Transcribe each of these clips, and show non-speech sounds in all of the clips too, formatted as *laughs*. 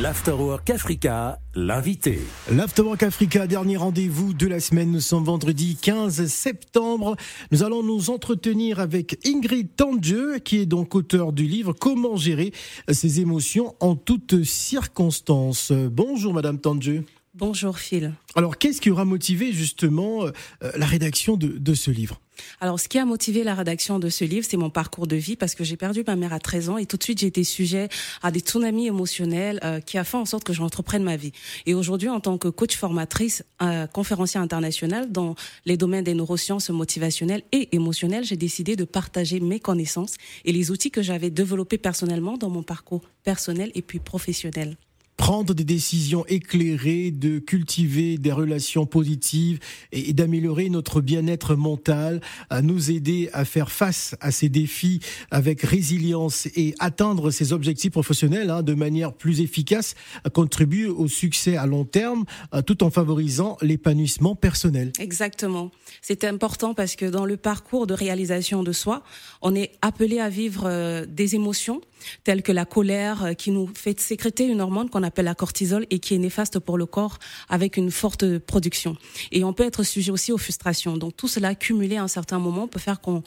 L'Afterwork Africa, l'invité. L'Afterwork Africa, dernier rendez-vous de la semaine. Nous sommes vendredi 15 septembre. Nous allons nous entretenir avec Ingrid Tandieu, qui est donc auteur du livre Comment gérer ses émotions en toutes circonstances. Bonjour Madame Tandieu. Bonjour Phil. Alors qu'est-ce qui aura motivé justement euh, la rédaction de, ce livre? Alors, ce qui a motivé la rédaction de ce livre, c'est mon parcours de vie parce que j'ai perdu ma mère à 13 ans et tout de suite j'ai été sujet à des tsunamis émotionnels euh, qui a fait en sorte que j'entreprenne ma vie. Et aujourd'hui, en tant que coach formatrice, euh, conférencière internationale dans les domaines des neurosciences motivationnelles et émotionnelles, j'ai décidé de partager mes connaissances et les outils que j'avais développés personnellement dans mon parcours personnel et puis professionnel prendre des décisions éclairées, de cultiver des relations positives et, d'améliorer notre bien-être mental, à nous aider à faire face à ces défis avec résilience et atteindre ces objectifs professionnels hein, de manière plus efficace, contribuer au succès à long terme euh, tout en favorisant l'épanouissement personnel. Exactement. C'est important parce que dans le parcours de réalisation de soi, on est appelé à vivre euh, des émotions telles que la colère euh, qui nous fait sécréter une hormone qu'on appelle la cortisol et qui est néfaste pour le corps avec une forte production. Et on peut être sujet aussi aux frustrations. Donc tout cela cumulé à un certain moment peut faire qu'on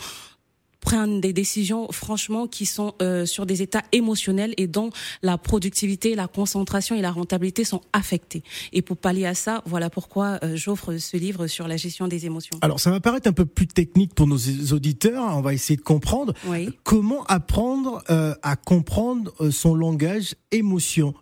prennent des décisions franchement qui sont euh, sur des états émotionnels et dont la productivité, la concentration et la rentabilité sont affectées. Et pour pallier à ça, voilà pourquoi euh, j'offre ce livre sur la gestion des émotions. Alors ça va paraître un peu plus technique pour nos auditeurs, on va essayer de comprendre comment apprendre euh, à comprendre son langage émotion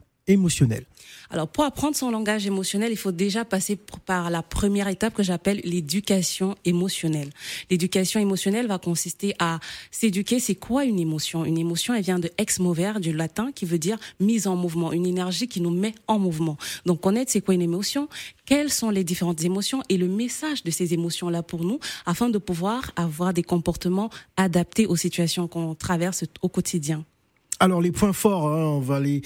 Alors, pour apprendre son langage émotionnel, il faut déjà passer par la première étape que j'appelle l'éducation émotionnelle. L'éducation émotionnelle va consister à s'éduquer. C'est quoi une émotion? Une émotion, elle vient de ex mover, du latin, qui veut dire mise en mouvement, une énergie qui nous met en mouvement. Donc, connaître c'est quoi une émotion, quelles sont les différentes émotions et le message de ces émotions-là pour nous, afin de pouvoir avoir des comportements adaptés aux situations qu'on traverse au quotidien? Alors les points forts, hein, on va les,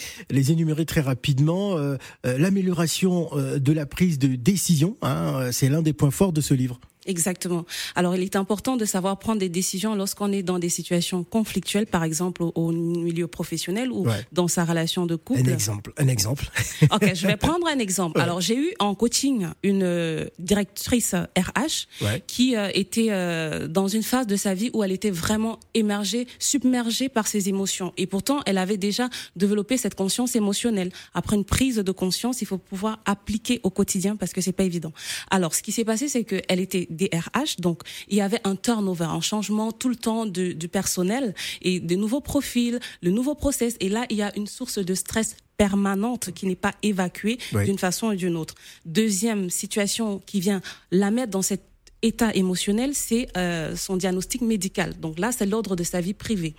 énumérer très rapidement. Euh, euh, l'amélioration euh, de la prise de décision, hein, c'est l'un des points forts de ce livre. Exactement. Alors, il est important de savoir prendre des décisions lorsqu'on est dans des situations conflictuelles, par exemple au, milieu professionnel ou dans sa relation de couple. Un exemple. Un exemple. *laughs* ok, je vais prendre un exemple. Alors, j'ai eu en coaching une euh, directrice RH qui euh, était euh, dans une phase de sa vie où elle était vraiment émergée, submergée par ses émotions. Et pourtant, elle avait déjà développé cette conscience émotionnelle. Après une prise de conscience, il faut pouvoir appliquer au quotidien parce que c'est pas évident. Alors, ce qui s'est passé, c'est qu'elle était RH, Donc, il y avait un turnover, un changement tout le temps du personnel et des nouveaux profils, le nouveau process. Et là, il y a une source de stress permanente qui n'est pas évacuée d'une façon ou d'une autre. Deuxième situation qui vient la mettre dans cette état émotionnel, c'est euh, son diagnostic médical. Donc là, c'est l'ordre de sa vie privée.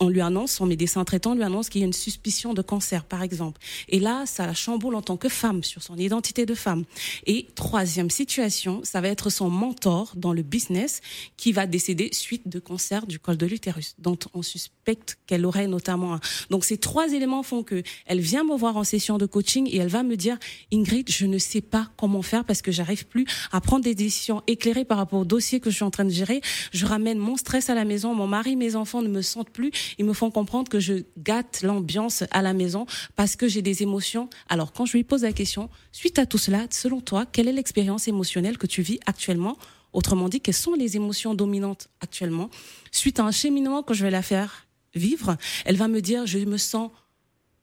On lui annonce, son médecin traitant lui annonce qu'il y a une suspicion de cancer, par exemple. Et là, ça la chamboule en tant que femme, sur son identité de femme. Et troisième situation, ça va être son mentor dans le business qui va décéder suite de cancer du col de l'utérus, dont on suspecte qu'elle aurait notamment un. Donc ces trois éléments font que elle vient me voir en session de coaching et elle va me dire, Ingrid, je ne sais pas comment faire parce que j'arrive plus à prendre des décisions éclairées par rapport au dossier que je suis en train de gérer. Je ramène mon stress à la maison. Mon mari, mes enfants ne me sentent plus. Ils me font comprendre que je gâte l'ambiance à la maison parce que j'ai des émotions. Alors, quand je lui pose la question, suite à tout cela, selon toi, quelle est l'expérience émotionnelle que tu vis actuellement? Autrement dit, quelles sont les émotions dominantes actuellement? Suite à un cheminement que je vais la faire vivre, elle va me dire, je me sens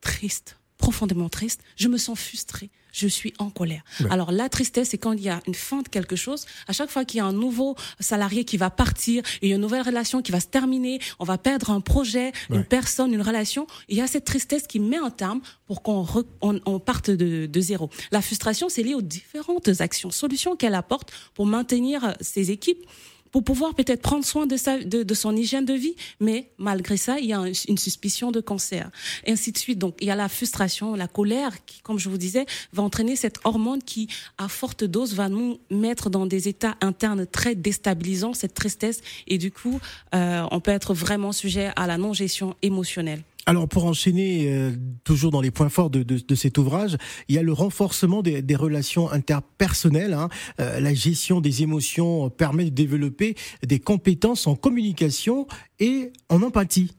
triste, profondément triste, je me sens frustrée, je suis en colère. Alors la tristesse, c'est quand il y a une fin de quelque chose. À chaque fois qu'il y a un nouveau salarié qui va partir, il y a une nouvelle relation qui va se terminer, on va perdre un projet, une personne, une relation. Il y a cette tristesse qui met un terme pour qu'on on, parte de, de, zéro. La frustration, c'est lié aux différentes actions, solutions qu'elle apporte pour maintenir ses équipes pour pouvoir peut-être prendre soin de, sa, de, de, son hygiène de vie, mais malgré ça, il y a une suspicion de cancer, et ainsi de suite. Donc, il y a la frustration, la colère, qui, comme je vous disais, va entraîner cette hormone qui, à forte dose, va nous mettre dans des états internes très déstabilisants, cette tristesse, et du coup, euh, on peut être vraiment sujet à la non-gestion émotionnelle. Alors pour enchaîner euh, toujours dans les points forts de, cet ouvrage, il y a le renforcement des, des relations interpersonnelles. Hein. Euh, la gestion des émotions permet de développer des compétences en communication et en empathie.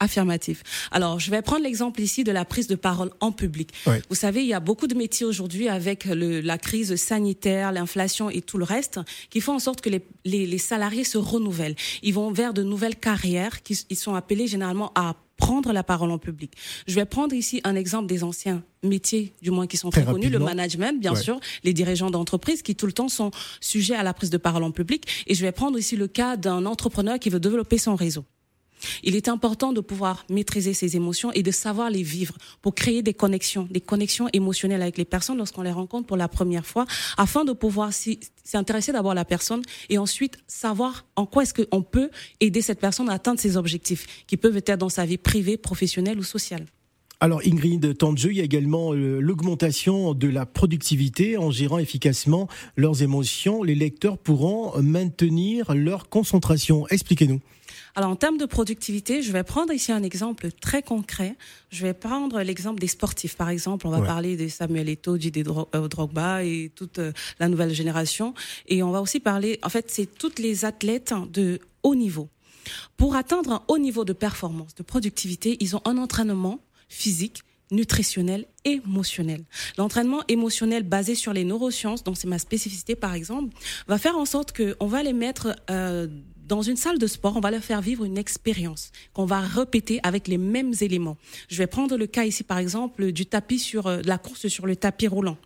Affirmatif. Alors, je vais prendre l'exemple ici de la prise de parole en public. Vous savez, il y a beaucoup de métiers aujourd'hui avec le, la crise sanitaire, l'inflation et tout le reste qui font en sorte que les, les, les, salariés se renouvellent. Ils vont vers de nouvelles carrières qui ils sont appelés généralement à prendre la parole en public. Je vais prendre ici un exemple des anciens métiers, du moins qui sont très, connus, le management, bien sûr, les dirigeants d'entreprise qui tout le temps sont sujets à la prise de parole en public. Et je vais prendre ici le cas d'un entrepreneur qui veut développer son réseau. Il est important de pouvoir maîtriser ses émotions et de savoir les vivre pour créer des connexions, des connexions émotionnelles avec les personnes lorsqu'on les rencontre pour la première fois, afin de pouvoir s'intéresser d'abord à la personne et ensuite savoir en quoi est-ce qu'on peut aider cette personne à atteindre ses objectifs, qui peuvent être dans sa vie privée, professionnelle ou sociale. Alors Ingrid, temps de jeu, il y a également euh, l'augmentation de la productivité en gérant efficacement leurs émotions. Les lecteurs pourront maintenir leur concentration. Expliquez-nous. Alors en termes de productivité, je vais prendre ici un exemple très concret. Je vais prendre l'exemple des sportifs. Par exemple, on va parler de Samuel Eto'o, Didier euh, Drogba et toute euh, la nouvelle génération. Et on va aussi parler, en fait, c'est toutes les athlètes de haut niveau. Pour atteindre un haut niveau de performance, de productivité, ils ont un entraînement physique nutritionnel, émotionnel. L'entraînement émotionnel basé sur les neurosciences, dont c'est ma spécificité par exemple, va faire en sorte qu'on va les mettre euh, dans une salle de sport, on va leur faire vivre une expérience qu'on va répéter avec les mêmes éléments. Je vais prendre le cas ici, par exemple, du tapis sur euh, la course sur le tapis roulant.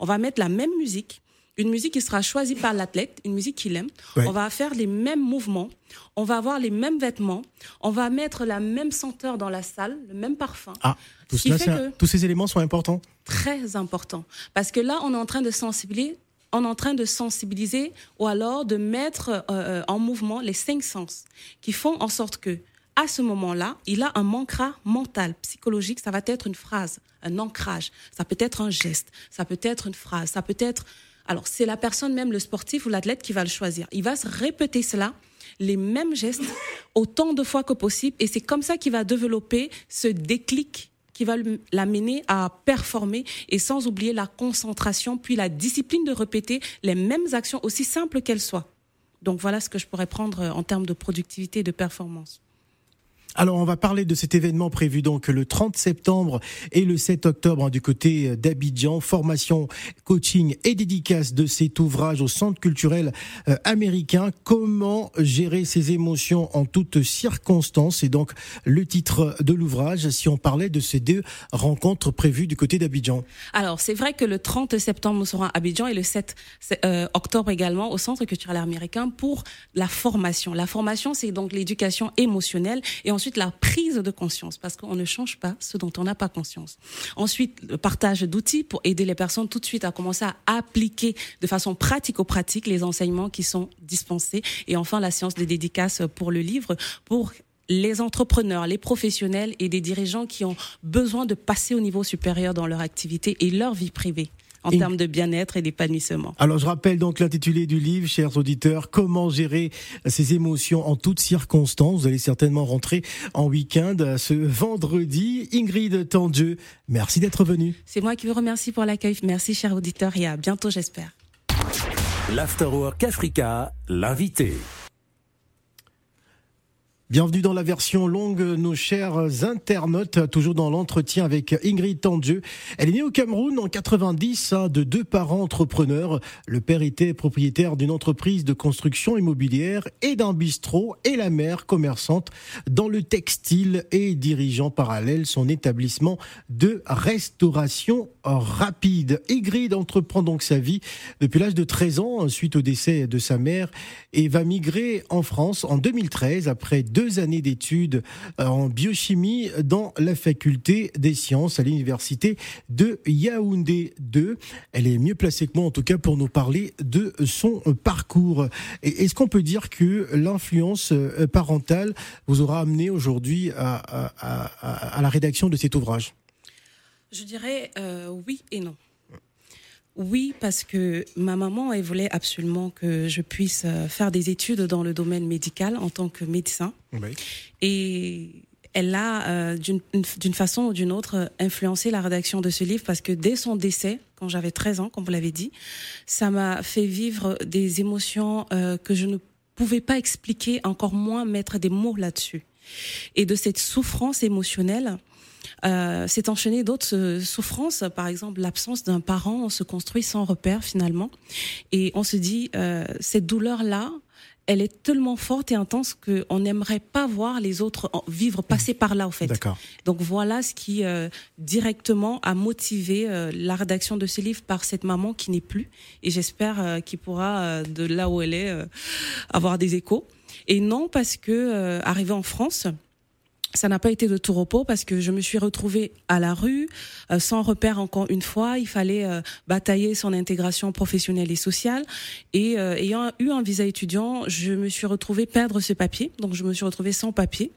On va mettre la même musique, une musique qui sera choisie par l'athlète, une musique qu'il aime. On va faire les mêmes mouvements, on va avoir les mêmes vêtements, on va mettre la même senteur dans la salle, le même parfum. Ah, tous ces éléments sont importants. Très importants. Parce que là, on est en train de sensibiliser on est en train de sensibiliser ou alors de mettre euh, euh, en mouvement les cinq sens qui font en sorte que à ce moment-là, il a un manquera mental, psychologique. Ça va être une phrase, un ancrage. Ça peut être un geste. Ça peut être une phrase. Ça peut être. Alors, c'est la personne même, le sportif ou l'athlète qui va le choisir. Il va se répéter cela, les mêmes gestes, autant de fois que possible. Et c'est comme ça qu'il va développer ce déclic qui va l'amener à performer et sans oublier la concentration, puis la discipline de répéter les mêmes actions aussi simples qu'elles soient. Donc voilà ce que je pourrais prendre en termes de productivité et de performance. Alors on va parler de cet événement prévu donc le 30 septembre et le 7 octobre hein, du côté d'Abidjan. Formation, coaching et dédicace de cet ouvrage au Centre culturel euh, américain. Comment gérer ses émotions en toutes circonstances? C'est donc le titre de l'ouvrage si on parlait de ces deux rencontres prévues du côté d'Abidjan. Alors c'est vrai que le 30 septembre nous serons à Abidjan et le 7 euh, octobre également au Centre culturel américain pour la formation. La formation c'est donc l'éducation émotionnelle et ensuite la prise de conscience, parce qu'on ne change pas ce dont on n'a pas conscience. Ensuite, le partage d'outils pour aider les personnes tout de suite à commencer à appliquer de façon pratico-pratique les enseignements qui sont dispensés. Et enfin, la séance de dédicace pour le livre, pour les entrepreneurs, les professionnels et des dirigeants qui ont besoin de passer au niveau supérieur dans leur activité et leur vie privée en termes de bien-être et d'épanouissement. Alors je rappelle donc l'intitulé du livre, chers auditeurs, Comment gérer ses émotions en toutes circonstances. Vous allez certainement rentrer en week-end ce vendredi. Ingrid Tandieu, merci d'être venue. C'est moi qui vous remercie pour l'accueil. Merci, chers auditeurs, et à bientôt, j'espère. L'Afterwork Africa, l'invité. Bienvenue dans la version longue, nos chers internautes, toujours dans l'entretien avec Ingrid Tandieu. Elle est née au Cameroun en 90 hein, de deux parents entrepreneurs. Le père était propriétaire d'une entreprise de construction immobilière et d'un bistrot et la mère commerçante dans le textile et dirigeant parallèle son établissement de restauration rapide. Ingrid entreprend donc sa vie depuis l'âge de 13 ans suite au décès de sa mère et va migrer en France en 2013 après deux deux années d'études euh, en biochimie dans la faculté des sciences à l'université de Yaoundé 2. Elle est mieux placée que moi, en tout cas, pour nous parler de son parcours. Est-ce qu'on peut dire que l'influence euh, parentale vous aura amené aujourd'hui à, la rédaction de cet ouvrage? Je dirais euh, oui et non. Oui, parce que ma maman, elle voulait absolument que je puisse euh, faire des études dans le domaine médical en tant que médecin. Et elle a, euh, d'une façon ou d'une autre, influencé la rédaction de ce livre parce que dès son décès, quand j'avais 13 ans, comme vous l'avez dit, ça m'a fait vivre des émotions euh, que je ne pouvais pas expliquer, encore moins mettre des mots là-dessus. Et de cette souffrance émotionnelle, euh, s'est enchaîné d'autres euh, souffrances, par exemple l'absence d'un parent, on se construit sans repère finalement, et on se dit euh, cette douleur-là, elle est tellement forte et intense qu'on n'aimerait pas voir les autres vivre, passer par là, au fait. Donc voilà ce qui euh, directement a motivé euh, la rédaction de ce livre par cette maman qui n'est plus. Et j'espère euh, qu'il pourra, de là où elle est, avoir des échos. Et non parce que, arrivé en France, ça n'a pas été de tout repos parce que je me suis retrouvée à la rue, euh, sans repère encore une fois. Il fallait euh, batailler son intégration professionnelle et sociale. Et euh, ayant eu un visa étudiant, je me suis retrouvée perdre ce papier. Donc je me suis retrouvée sans papier.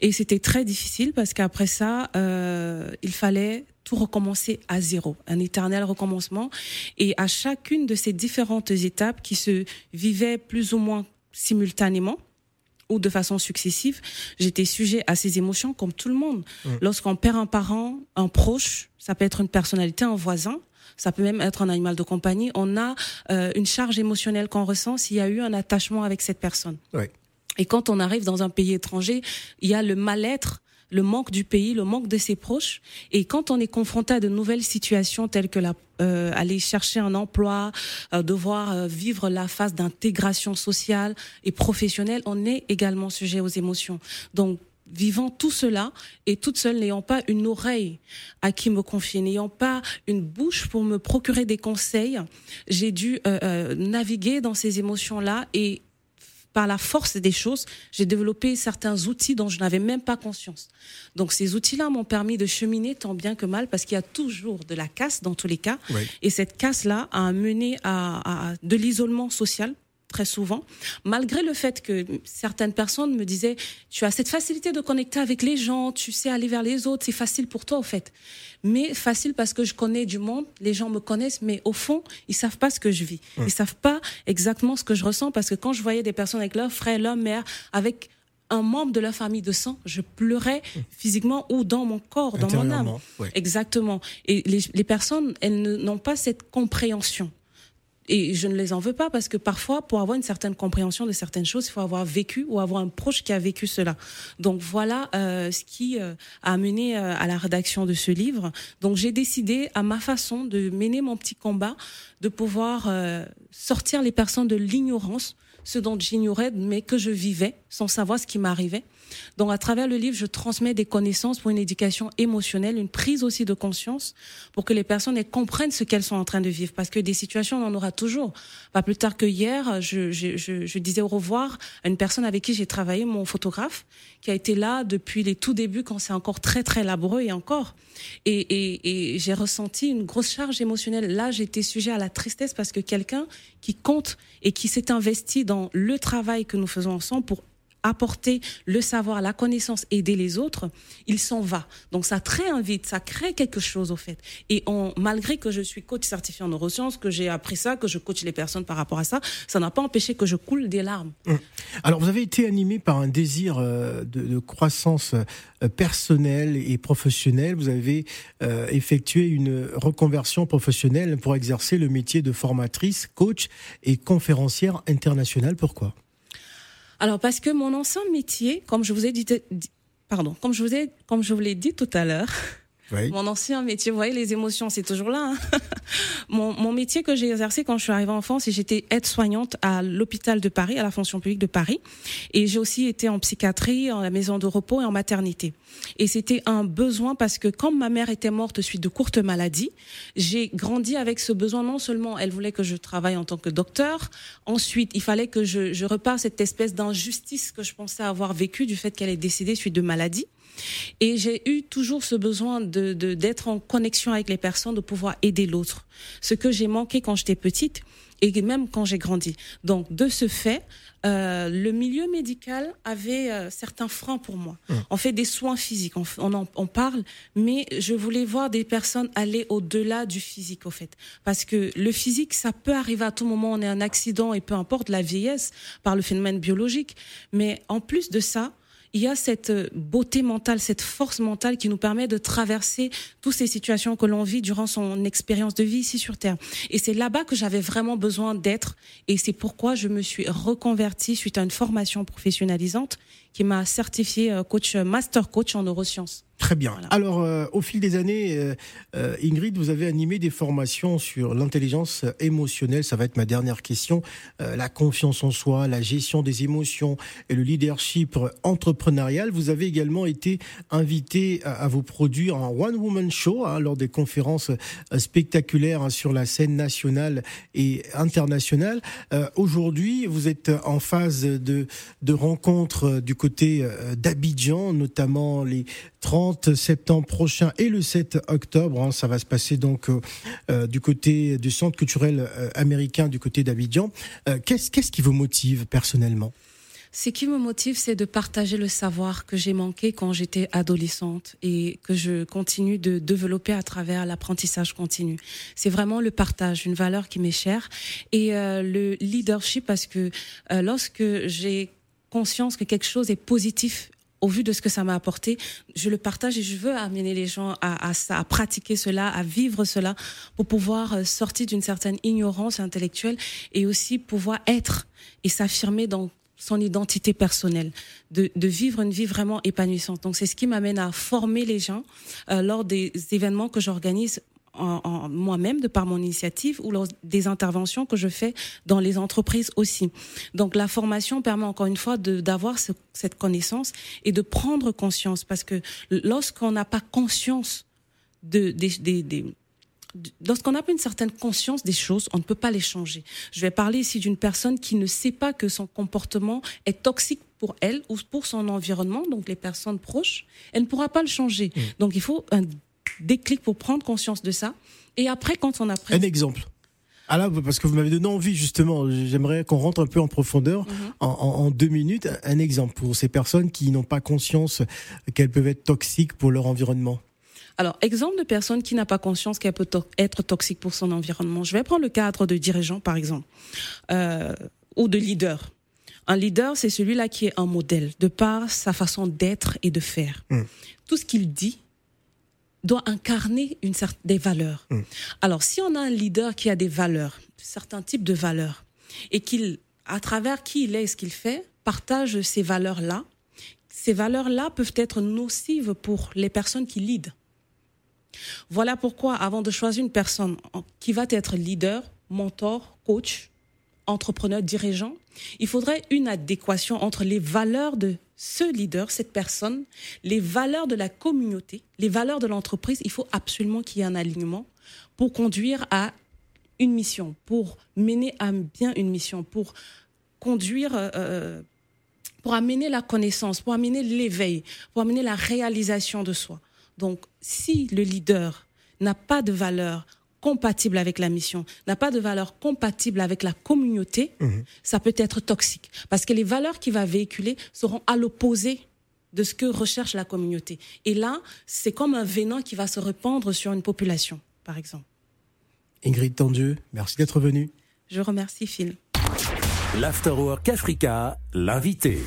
Et c'était très difficile parce qu'après ça, il fallait tout recommencer à zéro, un éternel recommencement. Et à chacune de ces différentes étapes qui se vivaient plus ou moins simultanément, ou de façon successive, j'étais sujet à ces émotions comme tout le monde. Mm. Lorsqu'on perd un parent, un proche, ça peut être une personnalité, un voisin, ça peut même être un animal de compagnie, on a euh, une charge émotionnelle qu'on ressent s'il y a eu un attachement avec cette personne. Et quand on arrive dans un pays étranger, il y a le mal-être le manque du pays, le manque de ses proches. Et quand on est confronté à de nouvelles situations telles que la, euh, aller chercher un emploi, euh, devoir euh, vivre la phase d'intégration sociale et professionnelle, on est également sujet aux émotions. Donc vivant tout cela et toute seule, n'ayant pas une oreille à qui me confier, n'ayant pas une bouche pour me procurer des conseils, j'ai dû naviguer dans ces émotions-là et par la force des choses, j'ai développé certains outils dont je n'avais même pas conscience. Donc ces outils-là m'ont permis de cheminer tant bien que mal parce qu'il y a toujours de la casse dans tous les cas. Et cette casse-là a mené à de l'isolement social très souvent, malgré le fait que certaines personnes me disaient, tu as cette facilité de connecter avec les gens, tu sais aller vers les autres, c'est facile pour toi, au fait. Mais facile parce que je connais du monde, les gens me connaissent, mais au fond, ils savent pas ce que je vis. Ils savent pas exactement ce que je ressens parce que quand je voyais des personnes avec leur frère, leur mère, avec un membre de leur famille de sang, je pleurais physiquement ou dans mon corps, dans mon âme. Exactement. Et les, les personnes, elles n'ont pas cette compréhension. Et je ne les en veux pas parce que parfois, pour avoir une certaine compréhension de certaines choses, il faut avoir vécu ou avoir un proche qui a vécu cela. Donc voilà euh, ce qui euh, a mené euh, à la rédaction de ce livre. Donc j'ai décidé à ma façon de mener mon petit combat, de pouvoir euh, sortir les personnes de l'ignorance, ce dont j'ignorais mais que je vivais sans savoir ce qui m'arrivait donc, à travers le livre, je transmets des connaissances pour une éducation émotionnelle, une prise aussi de conscience pour que les personnes comprennent ce qu'elles sont en train de vivre. Parce que des situations, on en aura toujours. Pas plus tard que hier, je, disais au revoir à une personne avec qui j'ai travaillé, mon photographe, qui a été là depuis les tout débuts quand c'est encore très, très laborieux et encore. Et j'ai ressenti une grosse charge émotionnelle. Là, j'étais sujet à la tristesse parce que quelqu'un qui compte et qui s'est investi dans le travail que nous faisons ensemble pour apporter le savoir, la connaissance, aider les autres, il s'en va. Donc ça réinvite, ça crée quelque chose au fait. Et on, malgré que je suis coach certifié en neurosciences, que j'ai appris ça, que je coach les personnes par rapport à ça, ça n'a pas empêché que je coule des larmes. Hum. Alors vous avez été animé par un désir euh, de, croissance euh, personnelle et professionnelle. Vous avez euh, effectué une reconversion professionnelle pour exercer le métier de formatrice, coach et conférencière internationale. Pourquoi? Alors parce que mon ancien métier, comme je vous ai dit, pardon, comme je vous ai, comme je vous l'ai dit tout à l'heure, *laughs* mon ancien métier, vous voyez, les émotions, c'est toujours là. Hein. *laughs* mon, mon, métier que j'ai exercé quand je suis arrivée en France, j'étais aide-soignante à l'hôpital de Paris, à la fonction publique de Paris. Et j'ai aussi été en psychiatrie, en la maison de repos et en maternité. Et c'était un besoin parce que quand ma mère était morte suite de courtes maladies, j'ai grandi avec ce besoin. Non seulement elle voulait que je travaille en tant que docteur, ensuite il fallait que je, je repars cette espèce d'injustice que je pensais avoir vécue du fait qu'elle est décédée suite de maladie. Et j'ai eu toujours ce besoin de d'être en connexion avec les personnes, de pouvoir aider l'autre. Ce que j'ai manqué quand j'étais petite et même quand j'ai grandi. Donc de ce fait, euh, le milieu médical avait euh, certains freins pour moi. Mmh. On fait des soins physiques, on, on, en, on, parle, mais je voulais voir des personnes aller au-delà du physique, au fait. Parce que le physique, ça peut arriver à tout moment, on est un accident et peu importe la vieillesse par le phénomène biologique. Mais en plus de ça, il y a cette euh, beauté mentale, cette force mentale qui nous permet de traverser toutes ces situations que l'on vit durant son expérience de vie ici sur Terre. Et c'est là-bas que j'avais vraiment besoin d'être. Et c'est pourquoi je me suis reconvertie suite à une formation professionnalisante qui m'a certifié coach master coach en neurosciences. Très bien. Alors, euh, au fil des années, euh, euh, Ingrid, vous avez animé des formations sur l'intelligence émotionnelle. Ça va être ma dernière question. la confiance en soi, la gestion des émotions et le leadership entrepreneurial. Vous avez également été invité à, vous produire un one-woman show hein, lors des conférences spectaculaires hein, sur la scène nationale et internationale. Aujourd'hui, vous êtes en phase de, de rencontres du côté d'Abidjan, notamment les 30 septembre prochain et le 7 octobre. Hein, ça va se passer donc euh, euh, du côté du Centre culturel euh, américain, du côté d'Abidjan. qu'est-ce qui vous motive personnellement? Ce qui me motive, c'est de partager le savoir que j'ai manqué quand j'étais adolescente et que je continue de développer à travers l'apprentissage continu. C'est vraiment le partage, une valeur qui m'est chère et le leadership parce que lorsque j'ai conscience que quelque chose est positif au vu de ce que ça m'a apporté, je le partage et je veux amener les gens à, pratiquer cela, à vivre cela, pour pouvoir euh, sortir d'une certaine ignorance intellectuelle et aussi pouvoir être et s'affirmer dans son identité personnelle, de, de, vivre une vie vraiment épanouissante. Donc c'est ce qui m'amène à former les gens euh, lors des événements que j'organise en, moi-même de par mon initiative ou des interventions que je fais dans les entreprises aussi. Donc la formation permet encore une fois d'avoir ce, cette connaissance et de prendre conscience parce que lorsqu'on n'a pas conscience de, des, des, des lorsqu'on n'a pas une certaine conscience des choses, on ne peut pas les changer. Je vais parler ici d'une personne qui ne sait pas que son comportement est toxique pour elle ou pour son environnement, donc les personnes proches, elle ne pourra pas le changer. Mmh. Donc il faut un déclic pour prendre conscience de ça. Et après, quand on a pris... Un exemple ah là, parce que vous m'avez donné envie justement. J'aimerais qu'on rentre un peu en profondeur mhm. en, deux minutes. Un exemple pour ces personnes qui n'ont pas conscience qu'elles peuvent être toxiques pour leur environnement. Alors, exemple de personne qui n'a pas conscience qu'elle peut être toxique pour son environnement. Je vais prendre le cadre de dirigeant, par exemple, euh, ou de leader. Un leader, c'est celui-là qui est un modèle de par sa façon d'être et de faire. Hmm. Tout ce qu'il dit, doit incarner une certaine, des valeurs. Mm. Alors, si on a un leader qui a des valeurs, certains types de valeurs, et qu'il, à travers qui il est et ce qu'il fait, partage ces valeurs-là, ces valeurs-là peuvent être nocives pour les personnes qui lead. Voilà pourquoi, avant de choisir une personne qui va être leader, mentor, coach, entrepreneur, dirigeant, il faudrait une adéquation entre les valeurs de ce leader, cette personne, les valeurs de la communauté, les valeurs de l'entreprise, il faut absolument qu'il y ait un alignement pour conduire à une mission, pour mener à bien une mission, pour conduire, euh, euh, pour amener la connaissance, pour amener l'éveil, pour amener la réalisation de soi. Donc, si le leader n'a pas de valeurs compatible avec la mission, n'a pas de valeur compatible avec la communauté, mhm. ça peut être toxique. Parce que les valeurs qu'il va véhiculer seront à l'opposé de ce que recherche la communauté. Et là, c'est comme un vénin qui va se répandre sur une population, par exemple. Ingrid Tendieu, merci d'être venue. Je remercie Phil. L'Afterwork Africa, l'invité.